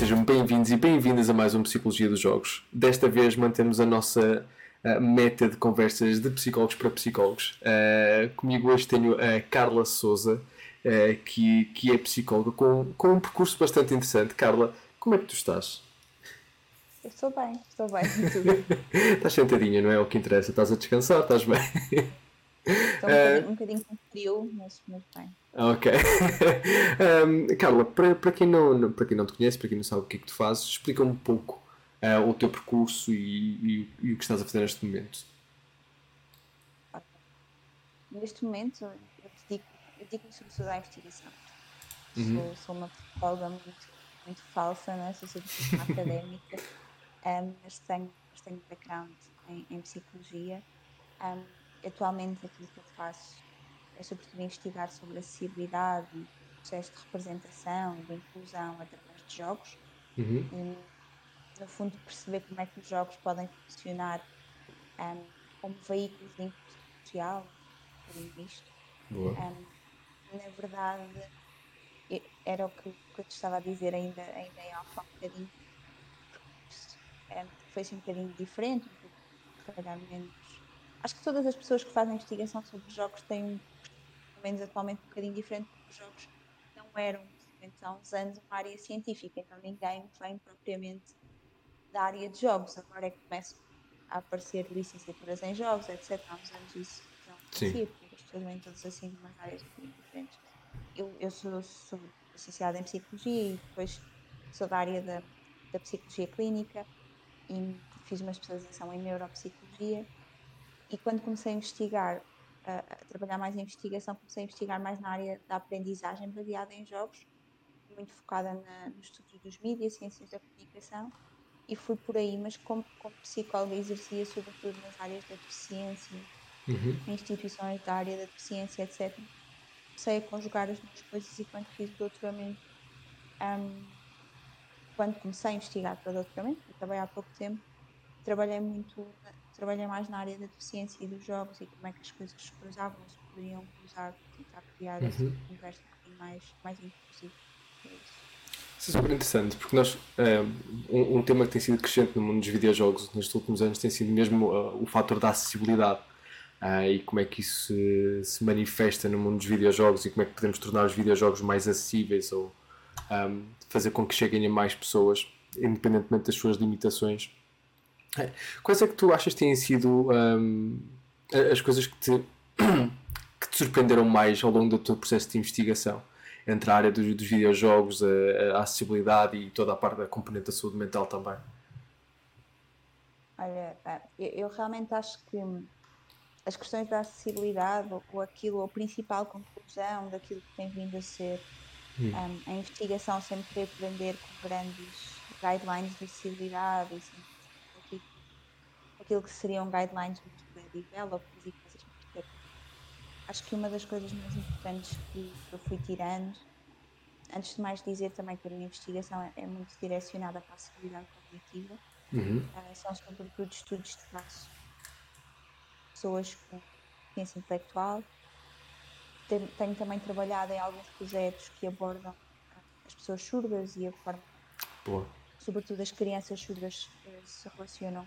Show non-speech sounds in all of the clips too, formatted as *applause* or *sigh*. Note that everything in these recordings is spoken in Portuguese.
sejam bem-vindos e bem-vindas a mais um Psicologia dos Jogos. Desta vez mantemos a nossa uh, meta de conversas de psicólogos para psicólogos. Uh, comigo hoje tenho a Carla Souza, uh, que, que é psicóloga com, com um percurso bastante interessante. Carla, como é que tu estás? Eu estou bem, estou bem. *laughs* estás sentadinha, não é? O que interessa. Estás a descansar, estás bem? Estou um, *laughs* uh, um bocadinho com frio, mas, mas bem. Ok. *laughs* um, Carla, para, para, quem não, para quem não te conhece, para quem não sabe o que é que tu fazes, explica um pouco uh, o teu percurso e, e, e, o que estás a fazer neste momento. Neste momento, eu dedico, eu dedico-me sobretudo à investigação. Uhum. Sou, sou, uma psicóloga muito, muito falsa, né? sou uma *laughs* académica, um, mas, tenho, mas tenho background em, em psicologia. Um, atualmente aquilo que eu faço é sobretudo investigar sobre a acessibilidade, o processo de representação, de inclusão através de jogos uhum. e no fundo perceber como é que os jogos podem funcionar um, como veículos de inclusão social, por isto. Um, na verdade, era o que, eu te estava a dizer ainda, ainda em alfa um bocadinho. Um, foi assim um bocadinho diferente, um pouco, menos acho que todas as pessoas que fazem investigação sobre jogos têm, menos atualmente, um bocadinho diferente, porque os jogos não eram, há uns anos, uma área científica, então ninguém vem propriamente da área de jogos. Agora é que começam a aparecer licenciaturas em jogos, etc. Há uns anos isso não acontecia, porque as pessoas vêm todas assim de umas áreas diferentes. Eu, eu sou, sou licenciada em Psicologia e depois sou da área da, da Psicologia Clínica e fiz uma especialização em Neuropsicologia e quando comecei a investigar, a, a, trabalhar mais em investigação, comecei a investigar mais na área da aprendizagem baseada em jogos, muito focada na, no estudo dos mídias, ciências da comunicação, e fui por aí, mas como, como psicóloga exercia sobretudo nas áreas da deficiência, uhum. em instituições da área da deficiência, etc. Comecei a conjugar as duas coisas e quando fiz o doutoramento, um, quando comecei a investigar para o doutoramento, acabei há pouco tempo, trabalhei muito trabalhei mais na área da deficiência e dos jogos e como é que as coisas se cruzavam, se poderiam cruzar, tentar criar uhum. essa conversa um bocadinho mais, mais inclusiva. É isso. é super interessante, porque nós, eh, um, um, tema que tem sido crescente no mundo dos videojogos nestes últimos anos tem sido mesmo uh, o fator da acessibilidade uh, e como é que isso se, se, manifesta no mundo dos videojogos e como é que podemos tornar os videojogos mais acessíveis ou um, fazer com que cheguem a mais pessoas, independentemente das suas limitações. Quais é que tu achas que têm sido um, as coisas que te, *coughs* que te surpreenderam mais ao longo do teu processo de investigação? Entre a área dos, dos videojogos, a, a, acessibilidade e toda a parte da componente da saúde mental também? Olha, eu realmente acho que as questões da acessibilidade ou, ou aquilo, a principal conclusão daquilo que tem vindo a ser hum. um, a investigação sempre foi aprender com grandes guidelines de acessibilidade e sempre aquilo que seriam guidelines muito bem developed e coisas Acho que uma das coisas mais importantes que eu fui tirando, antes de mais dizer também que a minha investigação é, é muito direcionada para a segurança cognitiva, uhum. uh, são sobretudo estudos de caso. Pessoas com ciência intelectual. Tenho, tenho também trabalhado em alguns projetos que abordam as pessoas surdas e a forma, Boa. sobretudo as crianças surdas, eh, se relacionam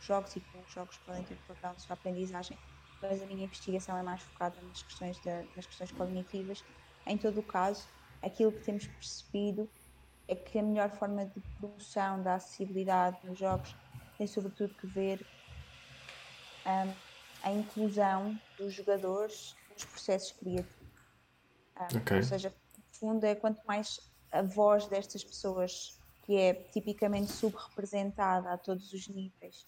jogos e como os jogos podem ter papel na sua aprendizagem, mas a minha investigação é mais focada nas questões, de, nas questões cognitivas. Em todo o caso, aquilo que temos percebido é que a melhor forma de promoção da acessibilidade nos jogos tem sobretudo que ver um, a inclusão dos jogadores nos processos criativos. Um, okay. Ou seja, no fundo, é quanto mais a voz destas pessoas, que é tipicamente subrepresentada a todos os níveis,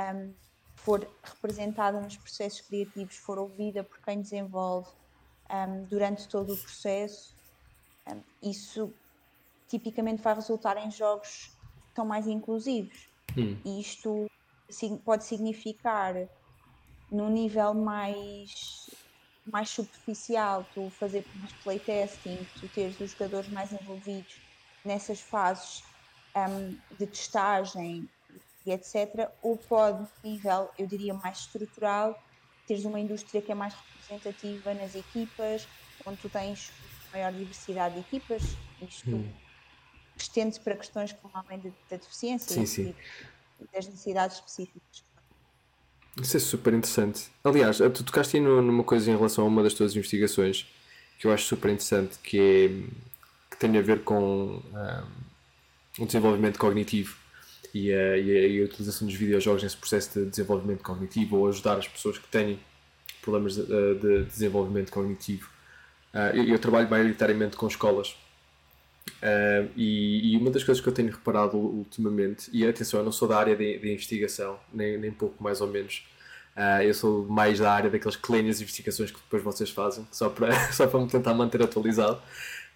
um, for representada nos processos criativos, for ouvida por quem desenvolve um, durante todo o processo, isso tipicamente vai resultar em jogos que são mais inclusivos. Hum. E isto pode significar, num nível mais, mais superficial, tu fazer mais playtesting, tu teres os jogadores mais envolvidos nessas fases um, de testagem e etc. Ou pode, nível, eu diria, mais estrutural, teres uma indústria que é mais representativa nas equipas, onde tu tens maior diversidade de equipas, isto hum. estende para questões como além da deficiência sim, e, sim. e das necessidades específicas. Isso é super interessante. Aliás, tu tocaste aí numa coisa em relação a uma das tuas investigações que eu acho super interessante, que, é, que tem a ver com um, ah, o desenvolvimento cognitivo e a, e, a, utilização dos videojogos nesse processo de desenvolvimento cognitivo ou ajudar as pessoas que têm problemas de, de desenvolvimento cognitivo. Uh, eu, eu, trabalho maioritariamente com escolas uh, e, e, uma das coisas que eu tenho reparado ultimamente, e atenção, eu não sou da área de, de investigação, nem, nem pouco mais ou menos, uh, eu sou mais da área que leem as investigações que depois vocês fazem, só para, *laughs* só para me tentar manter atualizado.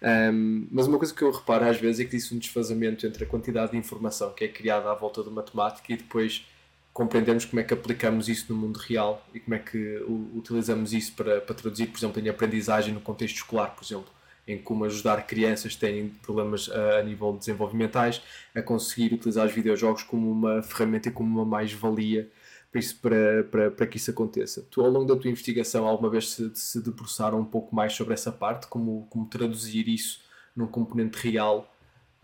Um, mas uma coisa que eu reparo às vezes é que existe um desfazamento entre a quantidade de informação que é criada à volta do matemática e depois compreendermos como é que aplicamos isso no mundo real e como é que utilizamos isso para, para traduzir, por exemplo, em aprendizagem no contexto escolar, por exemplo, em como ajudar crianças que têm problemas a, a nível desenvolvimentais a conseguir utilizar os videojogos como uma ferramenta e como uma mais-valia para, para, para, que isso aconteça. Tu, ao longo da tua investigação, alguma vez se, se debruçaram um pouco mais sobre essa parte, como, como traduzir isso num componente real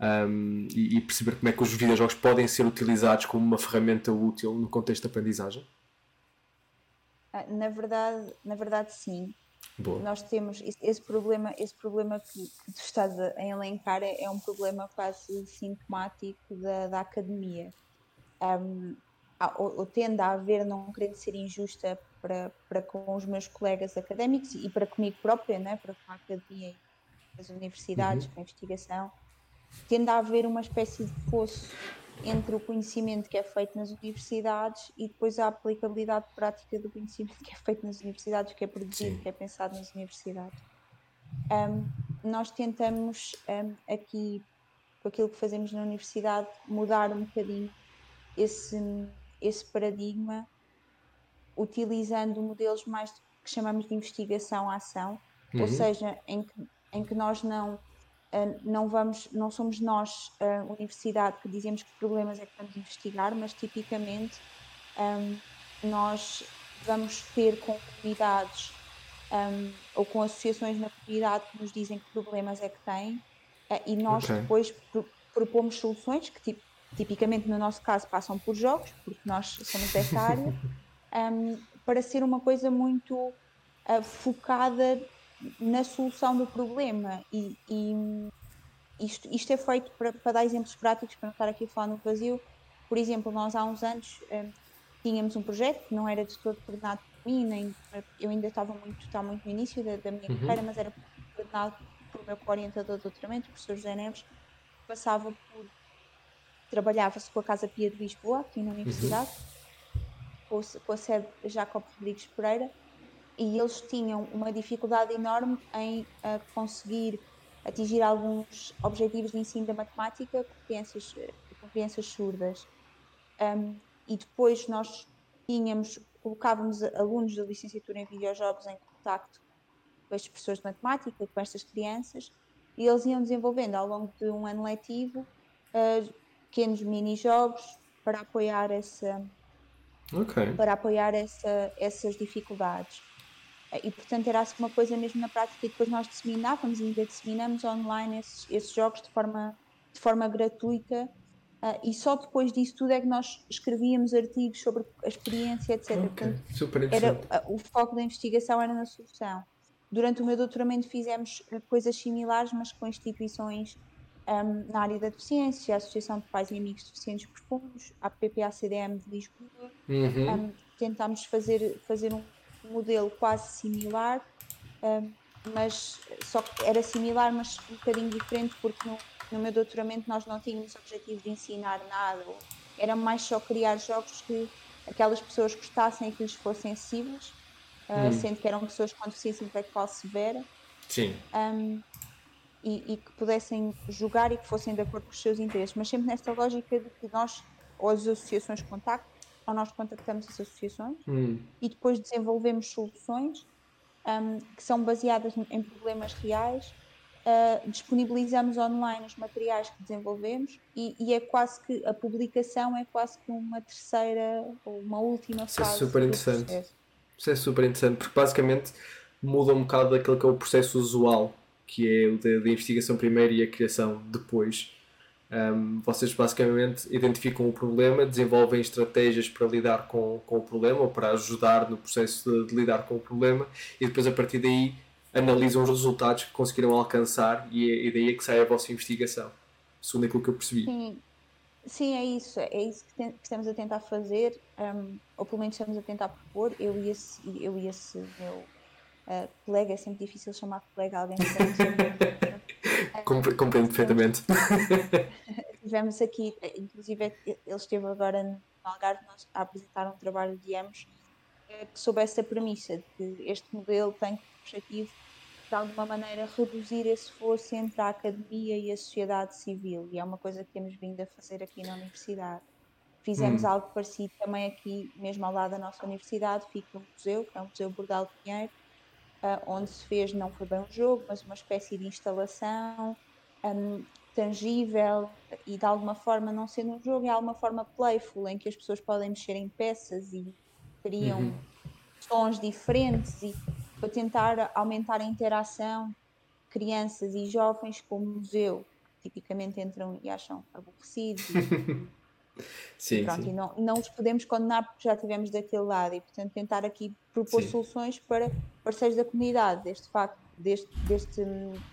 um, e, e, perceber como é que os videojogos podem ser utilizados como uma ferramenta útil no contexto de aprendizagem? Ah, na verdade, na verdade sim. Boa. Nós temos esse problema, esse problema que, que tu estás a elencar é, é um problema quase sintomático da, da academia. Um, ou, ou tende a haver, não querendo ser injusta para, para com os meus colegas académicos e para comigo própria, né? para com a academia e as universidades, uhum. com a investigação, tende a haver uma espécie de fosso entre o conhecimento que é feito nas universidades e depois a aplicabilidade prática do conhecimento que é feito nas universidades, que é produzido, Sim. que é pensado nas universidades. Um, nós tentamos um, aqui, com aquilo que fazemos na universidade, mudar um bocadinho esse, esse paradigma utilizando modelos mais que chamamos de investigação-ação, uhum. ou seja, em que, em que nós não Uh, não vamos, não somos nós, a uh, universidade, que dizemos que problemas é que vamos investigar, mas tipicamente um, nós vamos ter com comunidades um, ou com associações na comunidade que nos dizem que problemas é que têm uh, e nós okay. depois pro, propomos soluções que tipo, tipicamente no nosso caso passam por jogos, porque nós somos dessa área, *laughs* um, para ser uma coisa muito uh, focada na solução do problema. E, e isto, isto, é feito para, para, dar exemplos práticos, para não estar aqui a falar no vazio. Por exemplo, nós há uns anos um, tínhamos um projeto que não era de todo coordenado por mim, nem, eu ainda estava muito, estava muito no início da, da minha uhum. carreira, mas era coordenado pelo meu orientador de doutoramento, o professor José Neves, que passava por trabalhava-se com a Casa Pia de Lisboa, aqui na Universidade, uhum. com, a sede Jacob Rodrigues Pereira, e eles tinham uma dificuldade enorme em uh, conseguir atingir alguns objetivos de ensino da matemática com crianças, com crianças surdas. Um, e depois nós tínhamos, colocávamos alunos da licenciatura em videojogos em contacto com as professores de matemática, com estas crianças, e eles iam desenvolvendo ao longo de um ano letivo uh, pequenos mini-jogos para apoiar essa okay. para apoiar essa, essas dificuldades. E portanto era assim uma coisa mesmo na prática e depois nós disseminávamos e ainda disseminamos online esses, esses jogos de forma, de forma gratuita uh, e só depois disso tudo é que nós escrevíamos artigos sobre a experiência, etc. Okay. Portanto, era, uh, o foco da investigação era na solução. Durante o meu doutoramento fizemos coisas similares, mas com instituições um, na área da deficiência, a Associação de Pais e Amigos Deficientes Profundos, a PPA-CDM de Lisboa. Uhum. Um, tentámos fazer, fazer um modelo quase similar, um, mas só era similar, mas um bocadinho diferente, porque no, no meu doutoramento nós não tínhamos o objetivo de ensinar nada, era mais só criar jogos que aquelas pessoas gostassem e que lhes fossem acessíveis, uh, uhum. sendo que eram pessoas com deficiência intelectual severa. Sim. Um, e, e, que pudessem jogar e que fossem de acordo com os seus interesses, mas sempre nesta lógica de que nós, ou as associações contactam, ou nós contactamos as associações hum. e depois desenvolvemos soluções um, que são baseadas em problemas reais, uh, disponibilizamos online os materiais que desenvolvemos e, e, é quase que a publicação é quase que uma terceira ou uma última Isso é fase. Isso é super interessante. Isso é super interessante porque basicamente muda um bocado daquele que é o processo usual que é o da, investigação primeiro e a criação depois. Um, vocês basicamente identificam o problema, desenvolvem estratégias para lidar com, com o problema ou para ajudar no processo de, de, lidar com o problema e depois a partir daí analisam os resultados que conseguiram alcançar e, é, e daí é que sai a vossa investigação, segundo aquilo que eu percebi. Sim, Sim é isso, é isso que, tem, que estamos a tentar fazer, um, ou pelo menos estamos a tentar propor, eu e esse, eu e esse meu uh, colega, é sempre difícil chamar colega alguém que *laughs* Compreendo perfeitamente. *laughs* Tivemos aqui, inclusive ele esteve agora no Algarve nós, a apresentar um trabalho de ambos eh, que sob essa premissa de que este modelo tem como objetivo de alguma maneira reduzir esse fosso entre a academia e a sociedade civil e é uma coisa que temos vindo a fazer aqui na universidade. Fizemos hum. algo parecido também aqui, mesmo ao lado da nossa universidade, fica um museu, que é o Museu Bordal Pinheiro, uh, onde se fez, não foi bem um jogo, mas uma espécie de instalação um, tangível e de alguma forma, não sendo um jogo, é alguma forma playful, em que as pessoas podem mexer em peças e criam uhum. sons diferentes e para tentar aumentar a interação crianças e jovens com o museu tipicamente entram e acham aborrecidos e *laughs* Sim, Pronto, sim. E não, não os podemos condenar porque já estivemos daquele lado e, portanto, tentar aqui propor sim. soluções para parceiros da comunidade. Deste facto, deste, deste,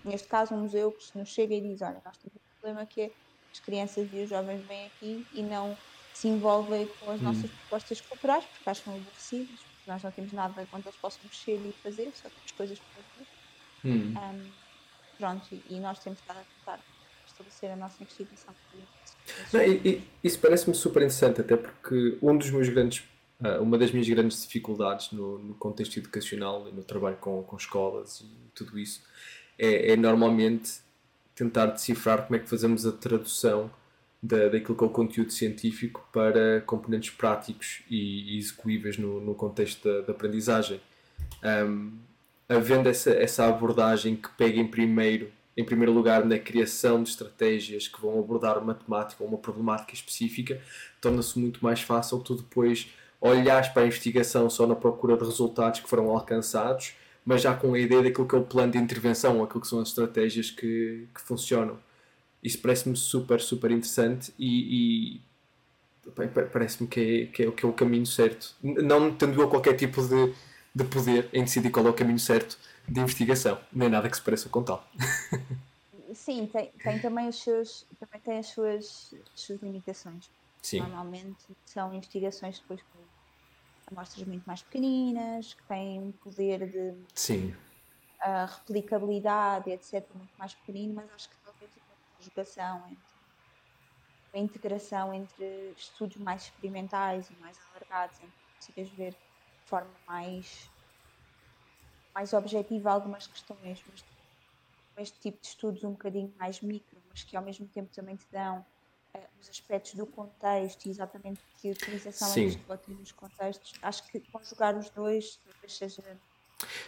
neste caso, um museu que nos chega e diz: Olha, nós temos um problema que é as crianças e os jovens vêm aqui e não se envolvem com as hum. nossas propostas culturais porque acham aborrecidas, porque nós não temos nada onde eles possam mexer e fazer, só temos coisas para fazer. Hum. Um, pronto, e, e nós temos estado a tentar estabelecer a nossa investigação não, e, isso parece-me super interessante, até porque um dos meus grandes, uh, uma das minhas grandes dificuldades no, no, contexto educacional e no trabalho com, com escolas e tudo isso é, é, normalmente tentar decifrar como é que fazemos a tradução da, daquilo que é o conteúdo científico para componentes práticos e, e no, no contexto da, da aprendizagem. Um, havendo essa, essa abordagem que pega em primeiro em primeiro lugar, na criação de estratégias que vão abordar uma temática ou uma problemática específica, torna-se muito mais fácil tu depois olhares para a investigação só na procura de resultados que foram alcançados, mas já com a ideia daquilo que é o plano de intervenção, aquilo que são as estratégias que, que funcionam. Isso parece-me super, super interessante e, e parece-me que é, que, é, que é o caminho certo. Não tendo eu qualquer tipo de, de poder em decidir qual é o caminho certo, de investigação, nem nada que se pareça com tal. *laughs* Sim, tem, tem também, os seus, também tem as suas, as suas limitações. Sim. Normalmente são investigações depois com amostras muito mais pequeninas, que têm um poder de Sim. Uh, replicabilidade, etc., muito mais pequenino, mas acho que talvez a conjugação entre a integração entre estudos mais experimentais e mais alargados, em que consigas ver de forma mais mais objetiva algumas questões, mas este tipo de estudos um bocadinho mais micro, mas que ao mesmo tempo também te dão uh, os aspectos do contexto e exatamente que utilização Sim. é que pode ter nos contextos. Acho que conjugar os dois talvez seja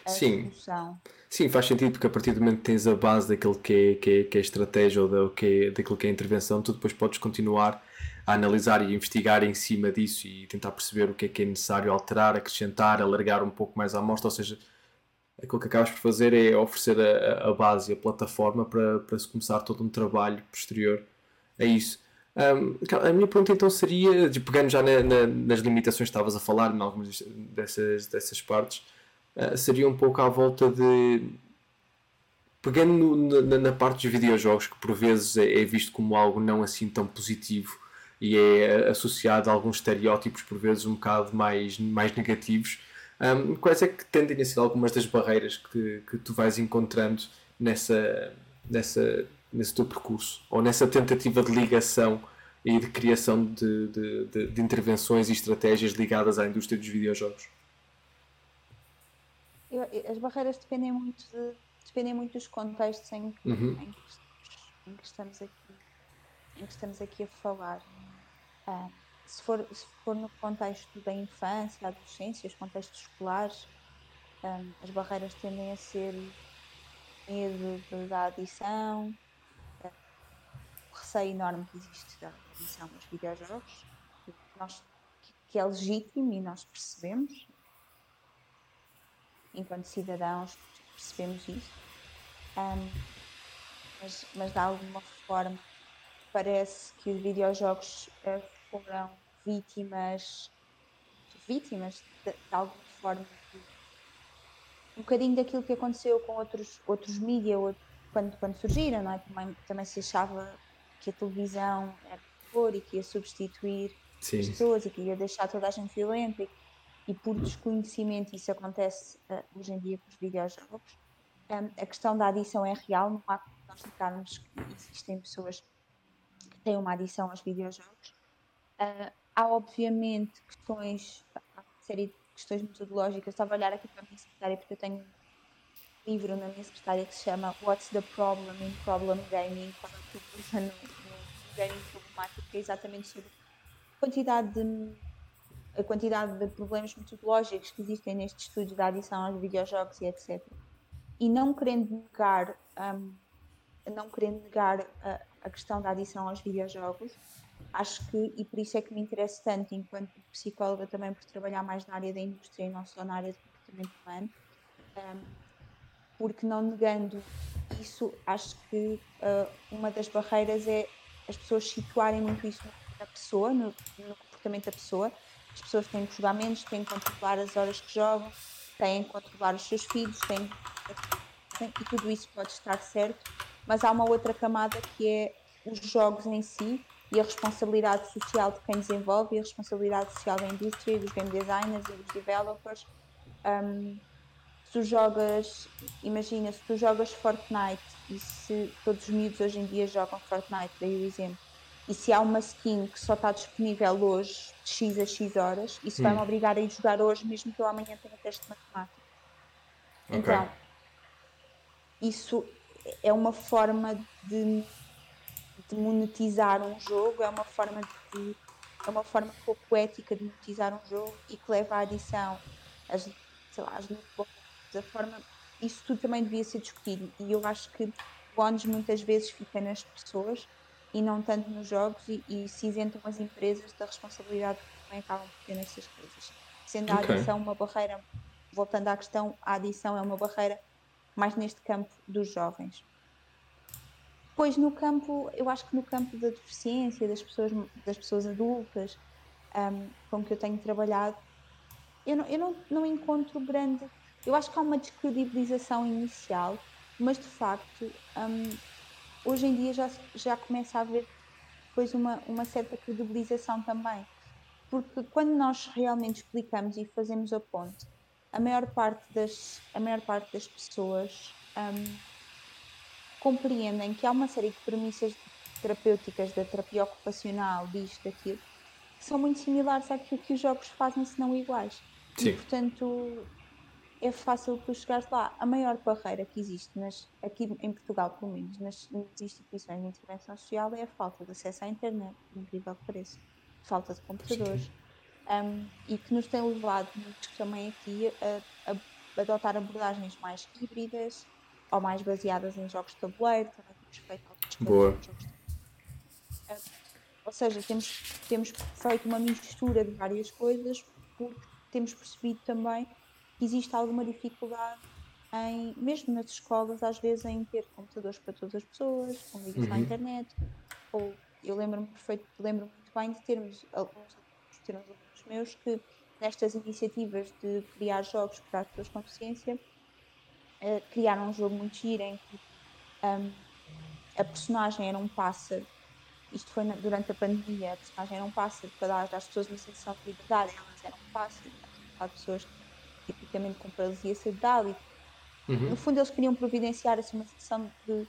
a Sim. solução. Sim, faz sentido porque a partir do momento que tens a base daquilo que é, que é, que é estratégia ou da, que é, daquilo que é intervenção, tu depois podes continuar a analisar e investigar em cima disso e tentar perceber o que é que é necessário alterar, acrescentar, alargar um pouco mais a amostra, ou seja, aquilo que acabas por fazer é oferecer a, a base, a plataforma para, para se começar todo um trabalho posterior a isso. Um, a minha pergunta então seria, pegando já na, na, nas limitações que estavas a falar, em algumas dessas, dessas partes, uh, seria um pouco à volta de. Pegando no, na, na, parte dos videojogos, que por vezes é, é, visto como algo não assim tão positivo e é associado a alguns estereótipos, por vezes um bocado mais, mais negativos, um, quais é que tendem a ser algumas das barreiras que, que tu vais encontrando nessa, nessa, nesse teu percurso? Ou nessa tentativa de ligação e de criação de, de, de, de intervenções e estratégias ligadas à indústria dos videojogos? Eu, as barreiras dependem muito, de, dependem muito dos contextos em que, uhum. em, que em que, estamos aqui em que estamos aqui a falar. Uh, se for, se for no contexto da infância, da adolescência, os contextos escolares, um, as barreiras tendem a ser medo da adição, o receio enorme que existe da adição aos videojogos, nós, que é legítimo e nós percebemos, enquanto cidadãos percebemos isso, um, mas, mas de alguma forma parece que os videojogos uh, foram vítimas, vítimas de, de alguma forma, um bocadinho daquilo que aconteceu com outros, outros mídias quando, quando surgiram, não é? Também, também se achava que a televisão era cor e que ia substituir Sim. as pessoas e que ia deixar toda a gente violenta e, e por desconhecimento isso acontece uh, hoje em dia com os videojogos. Um, a questão da adição é real, não há como nós negarmos que existem pessoas que têm uma adição aos videojogos. Uh, há obviamente questões, há uma série de questões metodológicas. Estava a olhar aqui para a minha secretária porque eu tenho um livro na minha secretária que se chama What's the Problem in Problem Gaming? Qual é o problema no, gaming problemático? Que é exatamente sobre a quantidade de a quantidade de problemas metodológicos que existem neste estudo da adição aos videojogos e etc. E não querendo negar, um, não querendo negar a, a, questão da adição aos videojogos, acho que, e por isso é que me interessa tanto, enquanto psicóloga também, por trabalhar mais na área da indústria e não só na área do comportamento humano, um, porque não negando isso, acho que uh, uma das barreiras é as pessoas situarem muito isso na pessoa, no, no comportamento da pessoa. As pessoas têm que jogar menos, têm que controlar as horas que jogam, têm que controlar os seus filhos, têm, têm, e tudo isso pode estar certo, mas há uma outra camada que é os jogos em si e a responsabilidade social de quem desenvolve e a responsabilidade social da indústria, dos game designers e dos developers. Um, se tu jogas, imagina, se tu jogas Fortnite e se todos os miúdos hoje em dia jogam Fortnite, daí o exemplo, e se há uma skin que só está disponível hoje, de X a X horas, isso hum. vai-me obrigar a ir jogar hoje, mesmo que eu amanhã tenha teste de matemática. Okay. Então, isso é uma forma de de monetizar um jogo, é uma forma de é uma forma pouco ética de monetizar um jogo e que leva à adição as, sei lá, as da forma isso tudo também devia ser discutido e eu acho que o ONU muitas vezes fica nas pessoas e não tanto nos jogos e, e se isentam as empresas da responsabilidade que também acabam por ter nessas coisas. Sendo okay. a adição uma barreira, voltando à questão, a adição é uma barreira mais neste campo dos jovens. Depois no campo, eu acho que no campo da deficiência, das pessoas, das pessoas adultas um, com que eu tenho trabalhado, eu, não, eu não, não encontro grande. Eu acho que há uma descredibilização inicial, mas de facto, um, hoje em dia já, já começa a haver depois uma, uma certa credibilização também. Porque quando nós realmente explicamos e fazemos a ponte, a maior parte das, a maior parte das pessoas um, compreendem que há uma série de premissas terapêuticas da terapia ocupacional, disto, daquilo, que são muito similares àquilo que os jogos fazem, se não iguais. Sim. E, portanto, é fácil tu chegares lá. A maior barreira que existe, nas, aqui em Portugal, pelo menos, nas, nas, instituições de intervenção social, é a falta de acesso à internet, incrível que pareça. Falta de computadores. Um, e que nos tem levado também aqui a, a adotar abordagens mais híbridas, ou mais baseadas em jogos de tabuleiro, também temos feito algumas Boa. jogos de uh, Ou seja, temos, temos feito uma mistura de várias coisas porque temos percebido também que existe alguma dificuldade em, mesmo nas escolas, às vezes, em ter computadores para todas as pessoas, com ligação uhum. à internet. Ou eu lembro-me perfeito, lembro muito bem de termos alguns, termos alunos meus que nestas iniciativas de criar jogos para as pessoas com deficiência uh, criaram um jogo muito giro em que um, a personagem era um pássaro. Isto foi na, durante a pandemia, a personagem era um pássaro para dar às pessoas uma sensação de liberdade, elas eram um pássaro. Há pessoas tipicamente com paralisia cerebral e uhum. no fundo eles queriam providenciar assim, uma sensação de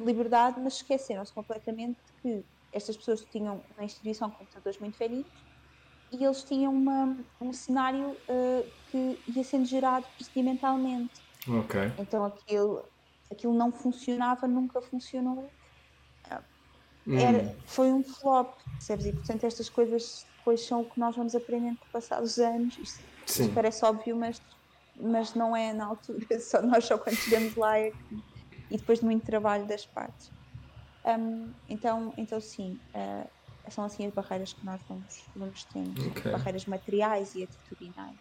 liberdade, mas esqueceram-se completamente que estas pessoas tinham na instituição computadores muito velhinhos e eles tinham uma, um cenário uh, que ia sendo gerado procedimentalmente. Ok. Então aquilo, aquilo não funcionava, nunca funcionou. Hum. Era, foi um flop, percebes? E portanto estas coisas depois são o que nós vamos aprendendo com o passar dos anos. Isto, isto, parece óbvio, mas, mas não é na altura. *laughs* Só nós só quando chegamos lá é que, e depois de muito trabalho das partes. Um, então, então sim, uh, são assim as barreiras que nós vamos, vamos tendo. Okay. Barreiras materiais e atitudinais.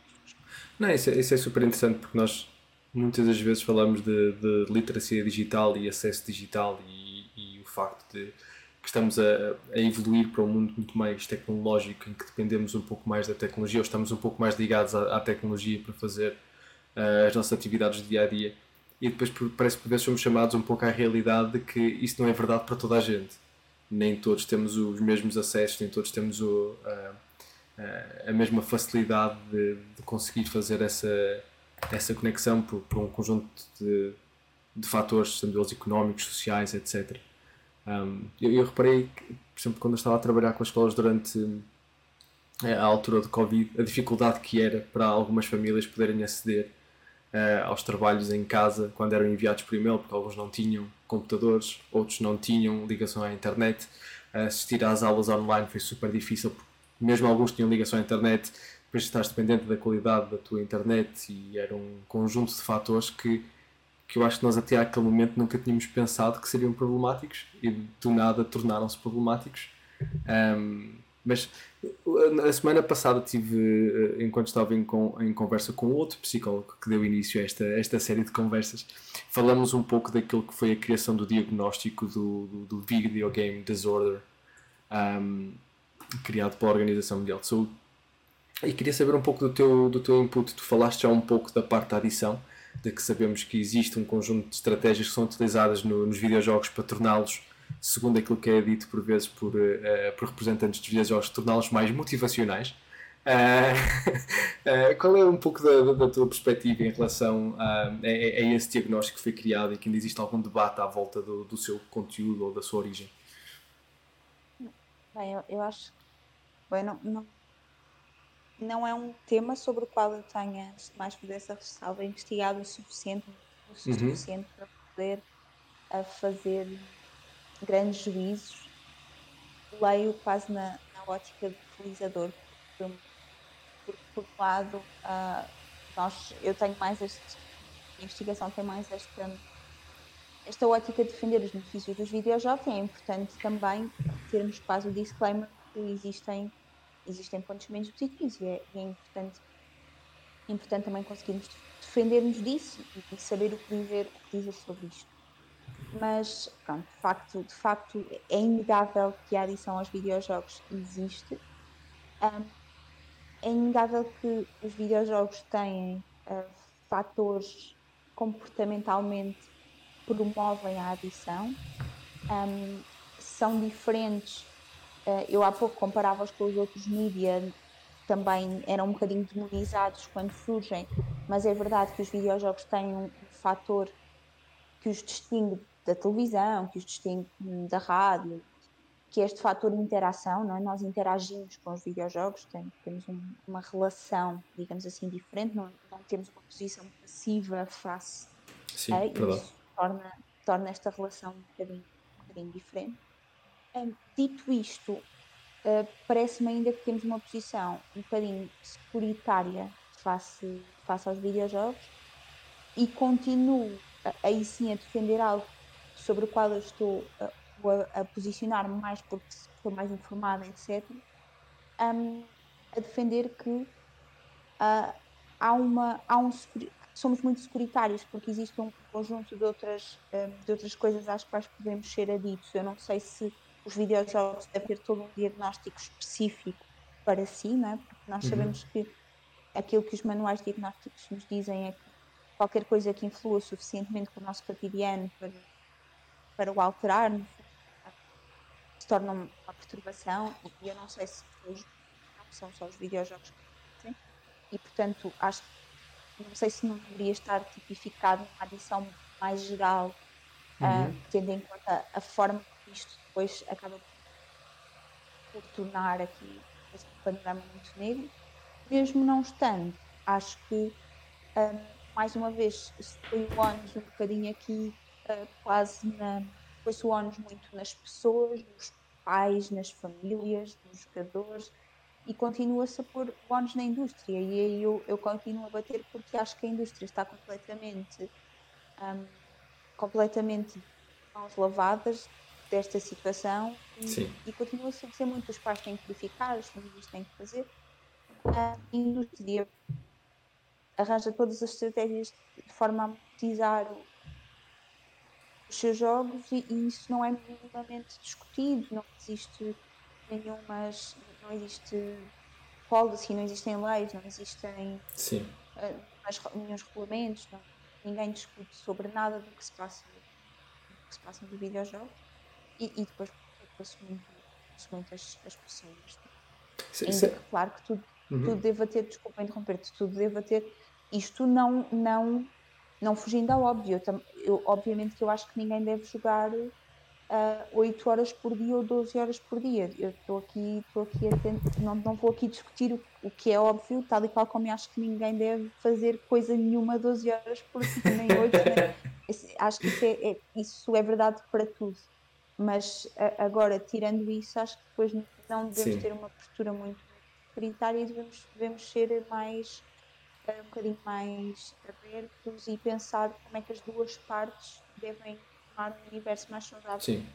Não, isso é, isso é super interessante porque nós muitas das vezes falamos de, de literacia digital e acesso digital e, e o facto de que estamos a, a, evoluir para um mundo muito mais tecnológico, em que dependemos um pouco mais da tecnologia, ou estamos um pouco mais ligados à, à tecnologia para fazer uh, as nossas atividades de dia a dia. E depois parece que por vezes somos chamados um pouco à realidade de que isso não é verdade para toda a gente. Nem todos temos os mesmos acessos, nem todos temos o, uh, uh, a mesma facilidade de, de, conseguir fazer essa, essa conexão por, por um conjunto de, de fatores, sendo eles económicos, sociais, etc. Um, eu, eu, reparei, que, por exemplo, quando eu estava a trabalhar com as escolas durante eh, a altura de Covid, a dificuldade que era para algumas famílias poderem aceder uh, aos trabalhos em casa quando eram enviados por e-mail, porque alguns não tinham computadores, outros não tinham ligação à internet. Assistir às aulas online foi super difícil, mesmo alguns tinham ligação à internet, depois estás dependente da qualidade da tua internet e era um conjunto de fatores que que eu acho que nós até àquele momento nunca tínhamos pensado que seriam problemáticos e do nada tornaram-se problemáticos. Um, mas a semana passada tive, eh, enquanto estava em, em, conversa com outro psicólogo que deu início a esta, esta série de conversas, falamos um pouco daquilo que foi a criação do diagnóstico do, do, do Video Game Disorder, um, criado pela Organização Mundial de Saúde. E queria saber um pouco do teu, do teu input. Tu falaste já um pouco da parte da adição de que sabemos que existe um conjunto de estratégias que são utilizadas no, nos videojogos para torná-los, segundo aquilo que é dito por vezes por, uh, por representantes dos videojogos, torná-los mais motivacionais. Uh, uh, *laughs* qual é um pouco da, da, tua perspectiva em relação a, a, a, esse diagnóstico que foi criado e que ainda existe algum debate à volta do, do seu conteúdo ou da sua origem? Bem, eu, eu acho. Bem, não, não, não é um tema sobre o qual eu tenha, antes de mais fazer essa ressalva, investigado o suficiente, o uhum. suficiente uhum. para poder a fazer grandes juízos. Leio quase na, na ótica do utilizador, porque, por, por um lado, uh, nós, eu tenho mais este, a investigação tem mais esta, esta ótica de defender os benefícios dos videojogos e é importante também termos quase o disclaimer que existem existem pontos menos positivos e é, é importante, é importante também conseguirmos defender-nos disso e saber o que dizer, o que dizer sobre isto. Mas, pronto, de facto, de facto é inegável que a adição aos videojogos existe. Um, é inegável que os videojogos têm uh, fatores comportamentalmente promovem a adição. Um, são diferentes eu há pouco comparava-os com os outros mídias, também eram um bocadinho demonizados quando surgem, mas é verdade que os videojogos têm um fator que os distingue da televisão, que os distingue da rádio, que é este fator de interação, não é? Nós interagimos com os videojogos, temos uma relação, digamos assim, diferente, não, não temos uma posição passiva face Sim, a isso torna, torna esta relação um bocadinho, um bocadinho diferente dito isto, uh, parece-me ainda que temos uma posição um bocadinho securitária face, face aos videojogos e continuo aí sim a defender algo sobre o qual eu estou a, a posicionar-me mais porque estou mais informada, etc. Um, a defender que uh, há uma há um somos muito securitários porque existe um conjunto de outras de outras coisas às quais podemos ser aditos. Eu não sei se os videojogos devem ter todo um diagnóstico específico para si, não é? porque nós uhum. sabemos que aquilo que os manuais diagnósticos nos dizem é que qualquer coisa que influa suficientemente com o nosso cotidiano para, para o alterar se torna uma perturbação e eu não sei se não são só os videojogos que têm e portanto acho não sei se não deveria estar tipificado uma adição mais geral uhum. uh, tendo em conta a forma que isto depois acaba por tornar aqui esse panorama muito negro. Mesmo não estando, acho que um, mais uma vez se põe o ónus um bocadinho aqui uh, quase na. Põe-se o ónus muito nas pessoas, nos pais, nas famílias, nos jogadores e continua-se a pôr ónus na indústria e aí eu, eu continuo a bater porque acho que a indústria está completamente um, completamente mãos lavadas desta situação e, e continua-se a dizer muito os pais têm que verificar, as famílias têm que fazer. A indústria arranja todas as estratégias de forma a monetizar os seus jogos e, e, isso não é minimamente discutido, não existe nenhumas, não existe policy, não existem leis, não existem Sim. Uh, nenhum regulamentos, não, ninguém discute sobre nada do que se passa, do que se passa no videojogo e, e depois preocupa-se muito, muito as, as pessoas. Sim, sim. Claro que tudo, uhum. tudo deva ter, desculpa interromper-te, tudo deva ter, isto não, não não fugindo ao óbvio, eu, eu, obviamente que eu acho que ninguém deve jogar uh, ah, 8 horas por dia ou 12 horas por dia. Eu estou aqui, estou aqui a não, não vou aqui discutir o, o, que é óbvio, tal e qual como eu acho que ninguém deve fazer coisa nenhuma 12 horas por dia, nem 8, nem, *laughs* acho que isso é, é, isso é verdade para tudo. Mas agora, tirando isso, acho que depois não devemos Sim. ter uma postura muito prioritária e devemos, devemos ser mais um bocadinho mais abertos e pensar como é que as duas partes devem tomar um universo mais saudável. Sim.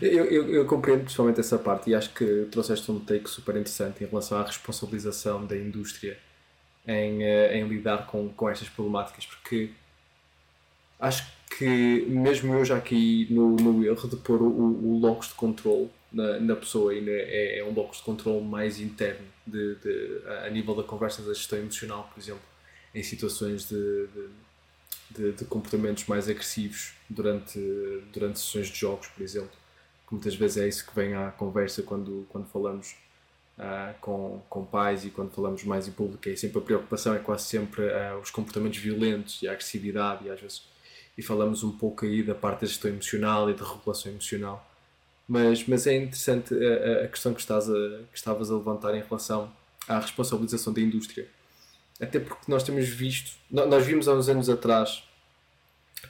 Eu, eu, eu, compreendo principalmente essa parte e acho que trouxeste um take super interessante em relação à responsabilização da indústria em, eh, em lidar com, com estas problemáticas, porque acho que mesmo eu já aqui no, no erro de pôr o, o locus de controle na, na pessoa e é, é, um locus de controle mais interno de, de, a nível da conversa da gestão emocional, por exemplo, em situações de, de, de, comportamentos mais agressivos durante, durante sessões de jogos, por exemplo. Que muitas vezes é isso que vem à conversa quando, quando falamos uh, com, com pais e quando falamos mais em público. É sempre a preocupação, é quase sempre uh, os comportamentos violentos e a agressividade, e às vezes. E falamos um pouco aí da parte da gestão emocional e da regulação emocional mas, mas é interessante a, a questão que, estás a, que estavas a levantar em relação à responsabilização da indústria. Até porque nós temos visto, nós vimos há uns anos atrás,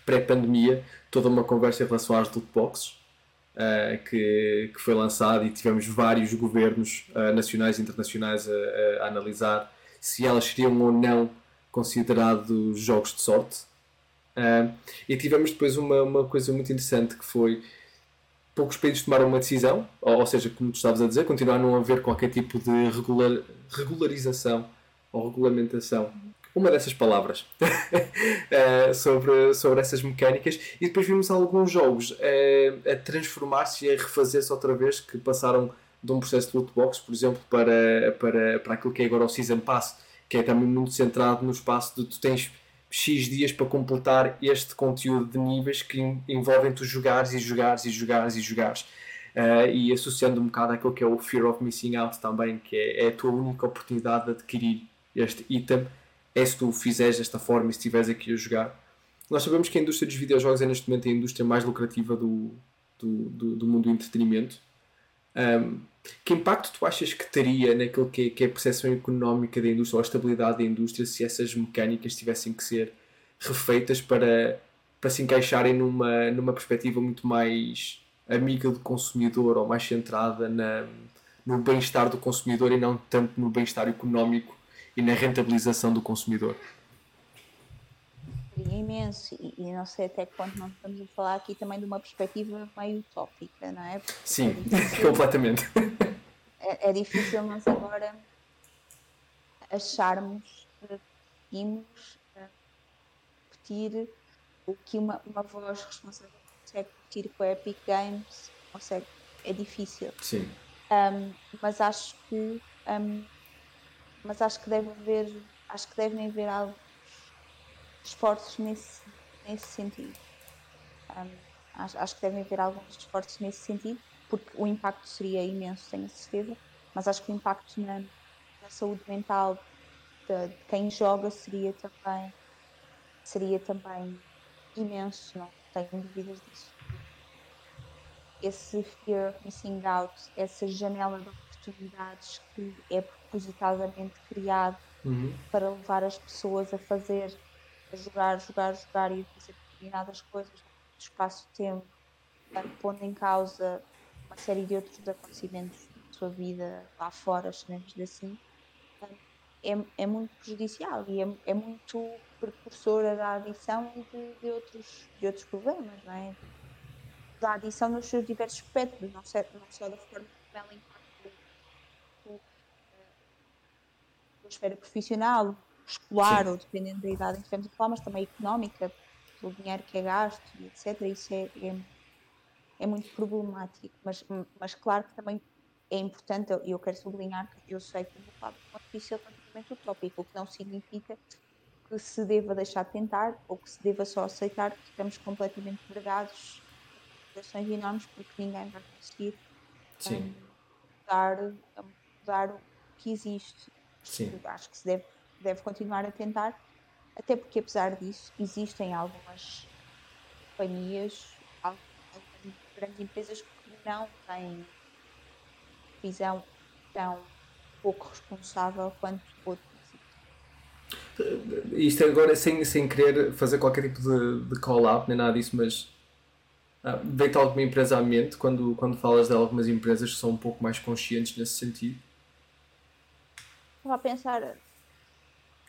pré-pandemia, toda uma conversa em relação às lootboxes, uh, que, que foi lançada e tivemos vários governos uh, nacionais e internacionais a, a, analisar se elas seriam ou não considerados jogos de sorte. Uh, e tivemos depois uma, uma coisa muito interessante que foi poucos países tomaram uma decisão, ou, ou seja, como tu estavas a dizer, continuar a não haver qualquer tipo de regular, regularização ou regulamentação, uma dessas palavras, uh, *laughs* sobre, sobre essas mecânicas, e depois vimos alguns jogos uh, a transformar-se e a refazer-se outra vez, que passaram de um processo de lootbox, por exemplo, para, para, para aquilo que é agora o Season Pass, que é também muito centrado no espaço de tu tens X dias para completar este conteúdo de níveis que envolvem tu jogares e jogares e jogares e jogares. Uh, e associando um bocado aquilo que é o Fear of Missing Out também, que é, é a tua única oportunidade de adquirir este item, é se tu o fizeres desta forma e estiveres aqui a jogar. Nós sabemos que a indústria dos videojogos é neste momento a indústria mais lucrativa do, do, do, do mundo do entretenimento. Um, que impacto tu achas que teria naquilo que é, que é a percepção económica da indústria ou a estabilidade da indústria se essas mecânicas tivessem que ser refeitas para, para se encaixarem numa, numa perspectiva muito mais amiga do consumidor ou mais centrada na, no bem-estar do consumidor e não tanto no bem-estar económico e na rentabilização do consumidor? Imenso e, e, não sei até quando não estamos a falar aqui também de uma perspectiva meio utópica, não é? Porque Sim, é difícil, completamente. É, é, difícil nós agora acharmos que conseguimos repetir o que uma, uma voz responsável consegue repetir com a Epic Games consegue, é difícil. Sim. Um, mas acho que um, mas acho que deve haver acho que devem haver algo esforços nesse, nesse sentido. Um, acho, acho, que devem haver alguns esforços nesse sentido, porque o impacto seria imenso, tenho certeza, mas acho que o impacto na, na saúde mental de, de, quem joga seria também, seria também imenso, não tenho dúvidas disso. Esse fear of missing out, essa janela de oportunidades que é propositadamente criado uhum. para levar as pessoas a fazer a jogar, jogar, jogar e fazer determinadas coisas no espaço-tempo, pondo em causa uma série de outros acontecimentos da sua vida lá fora, chamemos-lhe assim, é, é muito prejudicial e é, é muito precursora da adição e de, de, outros, de outros problemas, não é? Da adição nos seus diversos espectros, não só, não só da forma como ela impacta a esfera profissional, escolar Sim. ou dependendo da idade em que estamos a falar, mas também económica, pelo dinheiro que é gasto, etc. Isso é, é, é, muito problemático, mas, mas claro que também é importante, e eu quero sublinhar que eu sei que o lado do ponto de vista é completamente utópico, o que não significa que se deva deixar de tentar ou que se deva só aceitar que estamos completamente vergados situações enormes porque ninguém vai conseguir um, mudar, mudar o que existe. Acho que se deve, deve continuar a tentar, até porque apesar disso existem algumas companhias, algumas grandes empresas que não têm visão tão pouco responsável quanto outras. Isto agora sem, sem querer fazer qualquer tipo de, de call-out nem nada disso, mas ah, vem-te alguma empresa à mente quando, quando falas de algumas empresas que são um pouco mais conscientes nesse sentido? Estava a pensar,